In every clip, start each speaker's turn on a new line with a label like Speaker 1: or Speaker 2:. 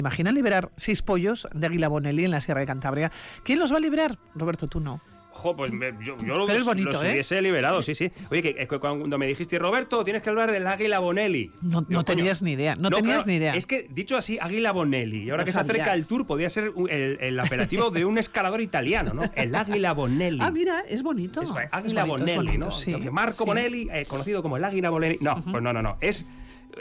Speaker 1: Imagina liberar seis pollos de Águila Bonelli en la Sierra de Cantabria. ¿Quién los va a liberar? Roberto, tú no.
Speaker 2: Jo, pues me- yo, yo lo-
Speaker 1: Pero es bonito,
Speaker 2: los
Speaker 1: ¿eh?
Speaker 2: hubiese liberado, sí, sí. Oye, que, que cuando me dijiste, Roberto, tienes que hablar del Águila Bonelli.
Speaker 1: No, tenías ni idea, no, tenías
Speaker 2: claro,
Speaker 1: ni idea.
Speaker 2: Es que dicho así, Águila Bonelli. Y ahora
Speaker 1: No
Speaker 2: que se acerca el tour, podría ser el, el apelativo de un escalador italiano, ¿no? El Águila Bonelli.
Speaker 1: Ah, mira, es bonito. Es
Speaker 2: Águila
Speaker 1: bonito, es
Speaker 2: Bonelli,
Speaker 1: bonito,
Speaker 2: ¿no?
Speaker 1: sí,
Speaker 2: Marco
Speaker 1: sí.
Speaker 2: Bonelli, eh, conocido como el Águila Bonelli. No, pues no, no, no. Es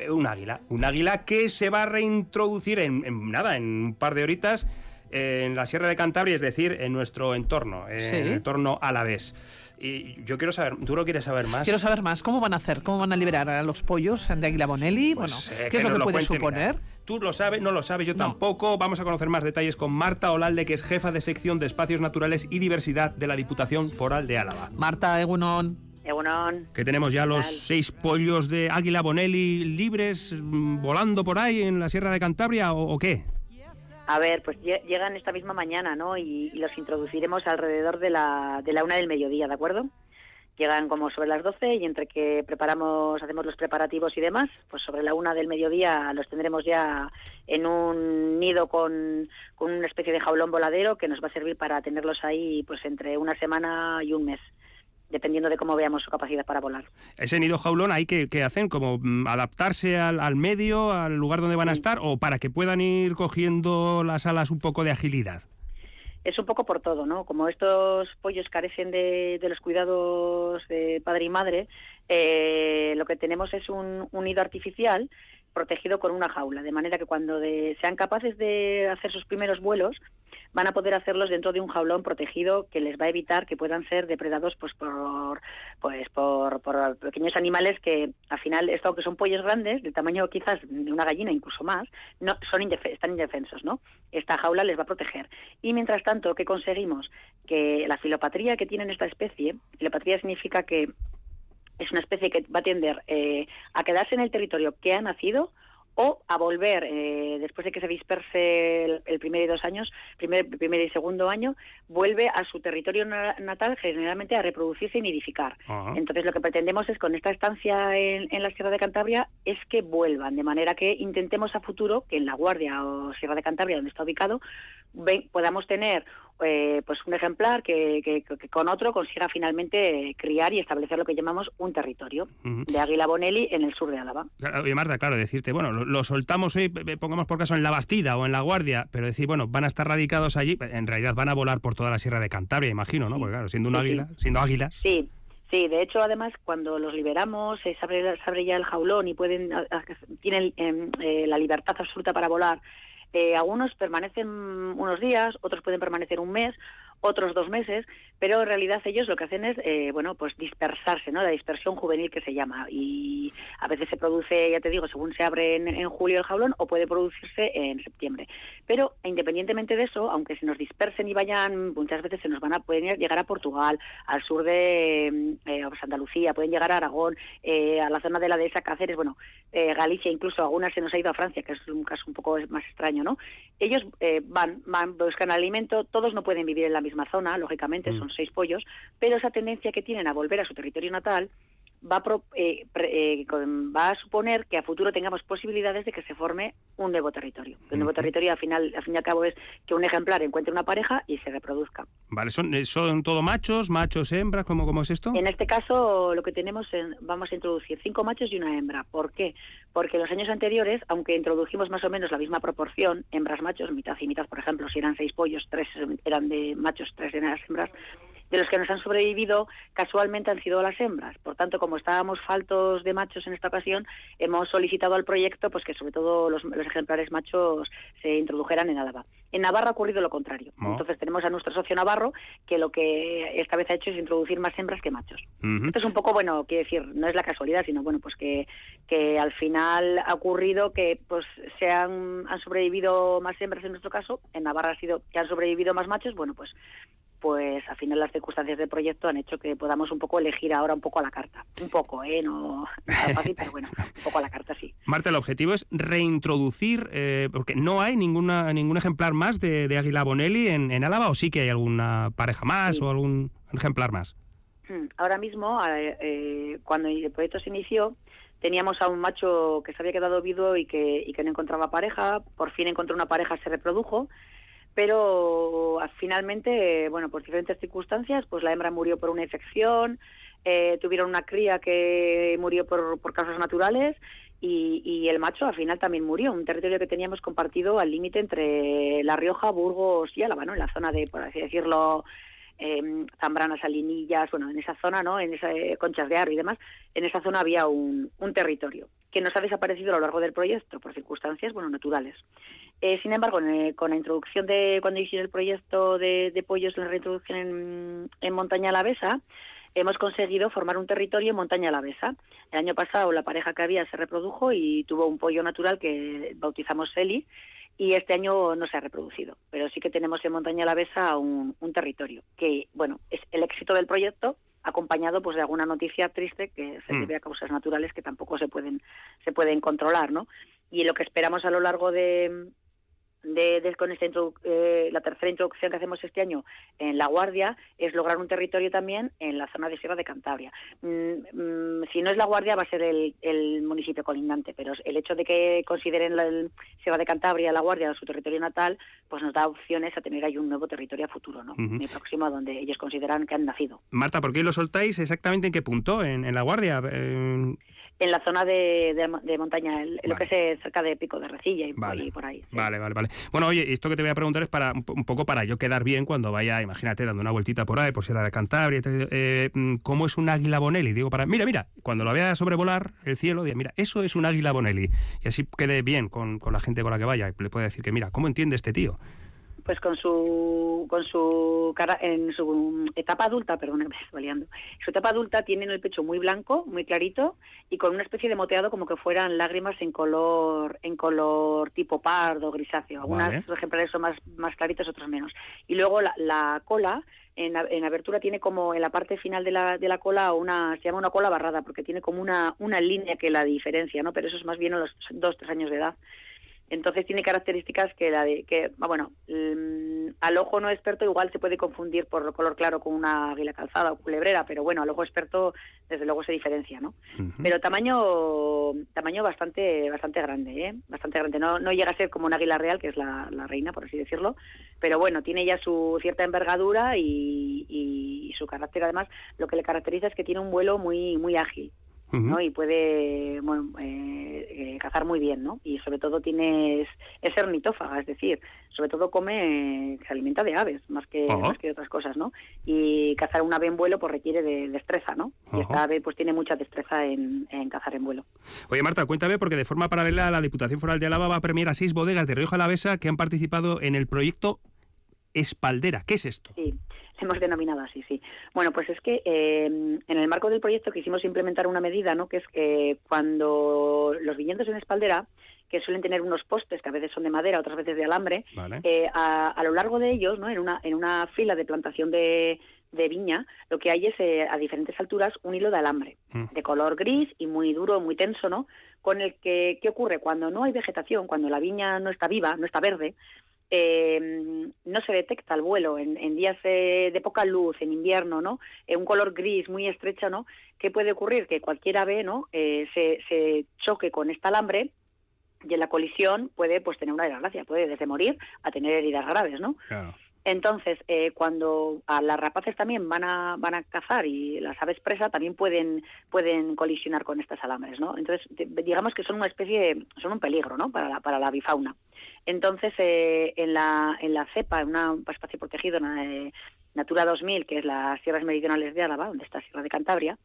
Speaker 2: un águila. Un águila que se va a reintroducir en, en nada, en un par de horitas eh, en la Sierra de Cantabria, es decir, en nuestro entorno, en
Speaker 1: Sí.
Speaker 2: el entorno alavés. Y yo quiero saber, ¿tú lo quieres saber más?
Speaker 1: Quiero saber más. ¿Cómo van a hacer? ¿Cómo van a liberar a los pollos de Águila Bonelli?
Speaker 2: Pues,
Speaker 1: bueno,
Speaker 2: eh,
Speaker 1: ¿qué es lo que puede
Speaker 2: cuente,
Speaker 1: suponer?
Speaker 2: mira. Tú lo sabes, no lo sabes, yo
Speaker 1: No.
Speaker 2: tampoco. Vamos a conocer más detalles con Marta Olalde, que es jefa de sección de espacios naturales y diversidad de la Diputación Foral de Álava.
Speaker 1: Marta Egunon.
Speaker 2: Que tenemos ya los seis pollos de Águila Bonelli libres mm, volando por ahí en la Sierra de Cantabria o, o qué?
Speaker 3: A ver, pues lle- llegan esta misma mañana, ¿no? Y, y los introduciremos alrededor de la, de la una del mediodía, ¿de acuerdo? Llegan como sobre las 12 y entre que preparamos, hacemos los preparativos y demás, pues sobre la una del mediodía los tendremos ya en un nido con, con una especie de jaulón voladero que nos va a servir para tenerlos ahí pues entre una semana y un mes, dependiendo de cómo veamos su capacidad para volar.
Speaker 2: Ese nido jaulón hay que, que hacen como mm, adaptarse al, al medio, al lugar donde van a estar o para que puedan ir cogiendo las alas un poco de agilidad.
Speaker 3: es un poco por todo, ¿no? Como estos pollos carecen de, de los cuidados de padre y madre, eh, lo que tenemos es un, un nido artificial protegido con una jaula, de manera que cuando de- sean capaces de hacer sus primeros vuelos, van a poder hacerlos dentro de un jaulón protegido que les va a evitar que puedan ser depredados pues por pues por, por pequeños animales que al final esto aunque son pollos grandes del tamaño quizás de una gallina incluso más no son están indefensos no esta jaula les va a proteger. Y mientras tanto qué conseguimos que la filopatría que tienen esta especie filopatría significa que es una especie que va a tender eh, a quedarse en el territorio que ha nacido o a volver eh, después de que se disperse el, el primer y dos años, primer, primer y segundo año, vuelve a su territorio na- natal generalmente a reproducirse y nidificar. Entonces lo que pretendemos es con esta estancia en, en la Sierra de Cantabria es que vuelvan, de manera que intentemos a futuro que en La Guardia o Sierra de Cantabria, donde está ubicado, ve- podamos tener eh, pues un ejemplar que, que- que con otro consiga finalmente eh, criar y establecer lo que llamamos un territorio de Águila Bonelli en el sur de Álava.
Speaker 2: Oye, Marta, claro, decirte, bueno, lo, lo soltamos hoy, eh, pongamos por caso en la Bastida o en la Guardia, pero decir, bueno, van a estar radicados allí, en realidad van a volar por toda la Sierra de Cantabria, imagino, ¿no? Porque claro, siendo un
Speaker 3: Sí, sí.
Speaker 2: águila, siendo águilas.
Speaker 3: Sí, sí, de hecho, además, cuando los liberamos, se abre, se abre ya el jaulón y pueden tienen em, eh, la libertad absoluta para volar. Eh, algunos permanecen unos días, otros pueden permanecer un mes, otros dos meses, pero en realidad ellos lo que hacen es, eh, bueno, pues dispersarse, ¿no? La dispersión juvenil que se llama. Y a veces se produce, ya te digo, según se abre en, en julio el jaulón, o puede producirse en septiembre. Pero independientemente de eso, aunque se nos dispersen y vayan, muchas veces se nos van a pueden llegar a Portugal, al sur de eh, pues Andalucía, pueden llegar a Aragón, eh, a la zona de la dehesa Cáceres, bueno, eh, Galicia, incluso algunas se nos ha ido a Francia, que es un caso un poco más extraño, ¿no? Ellos eh, van, van, buscan alimento, todos no pueden vivir en la misma zona, lógicamente,
Speaker 2: Mm.
Speaker 3: son seis pollos, pero esa tendencia que tienen a volver a su territorio natal va a, pro- eh, pre- eh, va a suponer que a futuro tengamos posibilidades de que se forme un nuevo territorio. El nuevo territorio, al final, al fin y al cabo, es que un ejemplar encuentre una pareja y se reproduzca.
Speaker 2: Vale, son, eh, son todo machos, machos, hembras, ¿cómo, cómo es esto?
Speaker 3: En este caso, lo que tenemos, en- vamos a introducir cinco machos y una hembra. ¿Por qué? Porque los años anteriores, aunque introdujimos más o menos la misma proporción, hembras-machos, mitad y mitad, por ejemplo, si eran seis pollos, tres eran de machos, tres eran las hembras, de los que nos han sobrevivido, casualmente han sido las hembras. Por tanto, como estábamos faltos de machos en esta ocasión, hemos solicitado al proyecto pues que sobre todo los, los ejemplares machos se introdujeran en Álava. En Navarra ha ocurrido lo contrario.
Speaker 2: Oh.
Speaker 3: Entonces tenemos a nuestro socio Navarro que lo que esta vez ha hecho es introducir más hembras que machos. Esto es un poco, bueno, quiero decir, no es la casualidad, sino bueno, pues que, que al final ha ocurrido que pues se han, han sobrevivido más hembras en nuestro caso, en Navarra ha sido que han sobrevivido más machos, bueno, pues pues al final las circunstancias del proyecto han hecho que podamos un poco elegir ahora un poco a la carta. Un poco, ¿eh? No, no es fácil, pero bueno, un poco a la carta sí.
Speaker 2: Marta, el objetivo es reintroducir, eh, porque no hay ninguna ningún ejemplar más de, de Águila Bonelli en, en Álava, o sí que hay alguna pareja más
Speaker 3: Sí.
Speaker 2: o algún ejemplar más.
Speaker 3: Hmm, Ahora mismo, eh, cuando el proyecto se inició, teníamos a un macho que se había quedado viudo y que, y que no encontraba pareja, por fin encontró una pareja, se reprodujo, pero ah, finalmente, bueno, por diferentes circunstancias, pues la hembra murió por una infección, eh, tuvieron una cría que murió por, por causas naturales y, y, el macho al final también murió, un territorio que teníamos compartido al límite entre La Rioja, Burgos y Álava, ¿no? En la zona de, por así decirlo, eh, Zambrana, Salinillas, bueno, en esa zona, ¿no? En esas eh, Conchas de Aro y demás, en esa zona había un, un, territorio que nos ha desaparecido a lo largo del proyecto por circunstancias, bueno, naturales. Eh, sin embargo, eh, con la introducción de, cuando hicimos el proyecto de, de pollos, la reintroducción en, en Montaña Alavesa, hemos conseguido formar un territorio en montaña alavesa. El año pasado la pareja que había se reprodujo y tuvo un pollo natural que bautizamos Eli y este año no se ha reproducido, pero sí que tenemos en montaña alavesa un, un territorio que, bueno, es el éxito del proyecto acompañado pues de alguna noticia triste que se mm. debe a causas naturales que tampoco se pueden se pueden controlar, ¿no? Y lo que esperamos a lo largo de, de, con esta eh, la tercera introducción que hacemos este año en La Guardia es lograr un territorio también en la zona de Sierra de Cantabria. Mm, mm, si no es La Guardia va a ser el, el, municipio colindante, pero el hecho de que consideren la Sierra de Cantabria, La Guardia, su territorio natal, pues nos da opciones a tener ahí un nuevo territorio a futuro, ¿no? Muy próximo a donde ellos consideran que han nacido.
Speaker 2: Marta, ¿por qué lo soltáis exactamente en qué punto? ¿En, en La Guardia?
Speaker 3: Eh en la zona de, de, montaña, en lo que es cerca de Pico de Recilla y, por ahí.
Speaker 2: Vale, vale, vale. Bueno, oye, esto que te voy a preguntar es para un poco para yo quedar bien cuando vaya, imagínate, dando una vueltita por ahí, por Sierra de Cantabria, eh, mm, ¿cómo es un águila Bonelli? Digo, para, mira, mira, cuando lo vea sobrevolar el cielo, diga, mira, eso es un águila Bonelli. Y así quede bien con, con la gente con la que vaya. Le puede decir que, mira, ¿cómo entiende este tío?
Speaker 3: Pues con su con su cara en su etapa adulta, perdón, me estoy liando. Su etapa adulta tiene el pecho muy blanco, muy clarito y con una especie de moteado como que fueran lágrimas en color en color tipo pardo, grisáceo. Algunos ejemplares son más más claritos, otros menos. Y luego la, la cola en, en, abertura tiene como en la parte final de la, de la cola una se llama una cola barrada porque tiene como una una línea que la diferencia, ¿no? Pero eso es más bien a los dos tres años de edad. Entonces tiene características que la de que bueno al ojo no experto igual se puede confundir por color claro con una águila calzada o culebrera, pero bueno al ojo experto desde luego se diferencia, ¿no? Pero tamaño tamaño bastante bastante grande, ¿eh? bastante grande. No no llega a ser como una águila real que es la, la reina por así decirlo, pero bueno tiene ya su cierta envergadura y, y, y su carácter además lo que le caracteriza es que tiene un vuelo muy muy ágil. ¿No? Y puede bueno, eh, eh, cazar muy bien, ¿no? Y sobre todo tiene, es, es es decir, sobre todo come, se alimenta de aves, más que, más que de otras cosas, ¿no? Y cazar un ave en vuelo pues requiere de destreza, ¿no? Y esta ave pues tiene mucha destreza en, en, cazar en vuelo.
Speaker 2: Oye Marta, cuéntame, porque de forma paralela la Diputación Foral de Álava va a premiar a seis bodegas de Rioja Alavesa que han participado en el proyecto Espaldera. ¿Qué es esto?
Speaker 3: Sí hemos denominado así, sí. Bueno, pues es que eh, en el marco del proyecto quisimos implementar una medida, ¿no? Que es que cuando los viñedos en espaldera, que suelen tener unos postes que a veces son de madera, otras veces de alambre, eh, a, lo largo de ellos, ¿no? En una, en una fila de plantación de, de viña, lo que hay es eh, a diferentes alturas un hilo de alambre, mm. de color gris y muy duro, muy tenso, ¿no? Con el que, ¿qué ocurre? Cuando no hay vegetación, cuando la viña no está viva, no está verde, eh, no se detecta el vuelo en, días de poca luz, en invierno, ¿no? En un color gris muy estrecho, ¿no? ¿Qué puede ocurrir? Que cualquier ave, ¿no? Eh, se, se choque con este alambre y en la colisión puede pues tener una desgracia, puede desde morir a tener heridas graves, ¿no? Entonces, eh, cuando a las rapaces también van a, van a cazar y las aves presa también pueden, pueden colisionar con estas alambres, ¿no? Entonces, digamos que son una especie, son un peligro, ¿no? Para la, para la bifauna. Entonces, eh, en, la, en la cepa, en un espacio protegido, en Natura 2000, que es las sierras meridionales de Álava, donde está Sierra de Cantabria,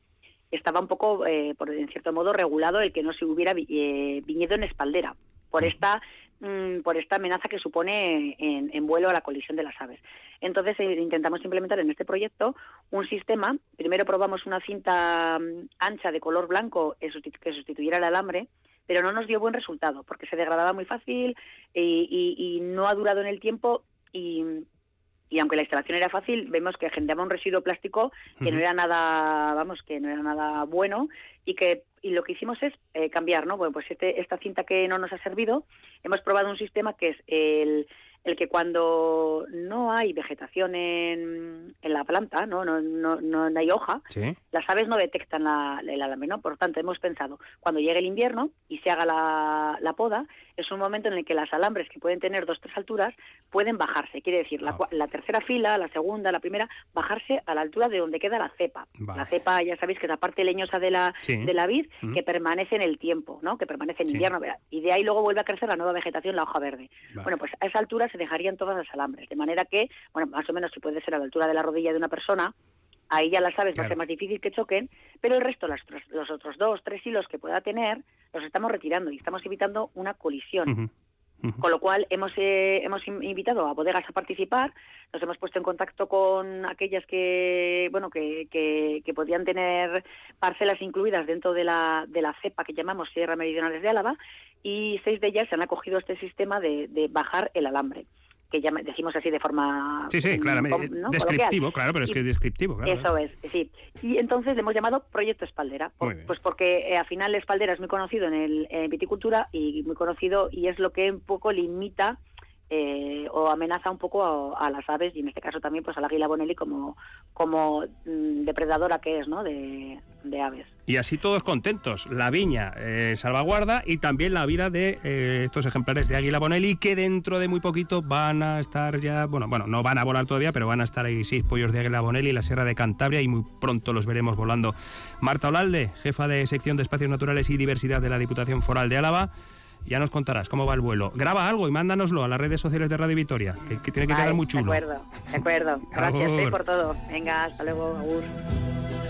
Speaker 3: estaba un poco, eh, por en cierto modo, regulado el que no se hubiera eh, viñedo en espaldera, por esta mm, por esta amenaza que supone en, vuelo a la colisión de las aves. Entonces intentamos implementar en este proyecto un sistema. Primero probamos una cinta mm, ancha de color blanco que sustituyera el alambre, pero no nos dio buen resultado porque se degradaba muy fácil y, no ha durado en el tiempo y, y aunque la instalación era fácil, vemos que generaba un residuo plástico que no era nada, vamos, que no era nada bueno y que y lo que hicimos es eh, cambiar, ¿no? Bueno, pues este, esta cinta que no nos ha servido, hemos probado un sistema que es el,
Speaker 1: el que cuando no hay vegetación en, en la planta, ¿no? No, no, no hay hoja, las aves no detectan la, el alambre, ¿no? Por lo tanto, hemos pensado, cuando llegue el invierno y se haga la, la poda, es un momento en el que las alambres, que pueden tener dos tres alturas, pueden bajarse. Quiere decir, la, ah. la, tercera fila, la segunda, la primera, bajarse a la altura de donde queda la cepa. La cepa, ya sabéis que es la parte leñosa de la, de la vid, que permanece en el tiempo, ¿no? Que permanece en invierno. Y de ahí luego vuelve a crecer la nueva vegetación, la hoja verde. Bueno, pues a esa altura se dejarían todas las alambres. De manera que, bueno, más o menos si puede ser a la altura de la rodilla de una persona, ahí ya las aves va a ser más difícil que choquen, pero el resto, los otros dos, tres hilos que pueda tener, los estamos retirando y estamos evitando una colisión. Con lo cual hemos, eh, hemos invitado a bodegas a participar, nos hemos puesto en contacto con aquellas que, bueno, que, que, podían tener parcelas incluidas dentro de la, de la cepa que llamamos Sierra Meridionales de Álava y seis de ellas se han acogido a este sistema de, de bajar el alambre que ya decimos así de forma...
Speaker 2: Sí, sí, claro, descriptivo, claro, pero es que es descriptivo. Claro,
Speaker 1: eso es, sí. Y entonces le hemos llamado Proyecto Espaldera, pues porque eh, al final Espaldera es muy conocido en, el, en viticultura y muy conocido y es lo que un poco limita eh, o amenaza un poco a, las aves y en este caso también pues a la águila bonelli como, como mm, depredadora que es ¿no? de, aves.
Speaker 2: Y así todos contentos. La viña eh, salvaguarda y también la vida de eh, estos ejemplares de águila bonelli que dentro de muy poquito van a estar ya, bueno, bueno, no van a volar todavía, pero van a estar ahí seis pollos de águila bonelli en la Sierra de Cantabria y muy pronto los veremos volando. Marta Olalde, jefa de sección de espacios naturales y diversidad de la Diputación Foral de Álava. Ya nos contarás cómo va el vuelo. Graba algo y mándanoslo a las redes sociales de Radio Vitoria, que, tiene que quedar muy chulo.
Speaker 1: De acuerdo, de acuerdo. Gracias por todo. Venga, hasta luego, Agur.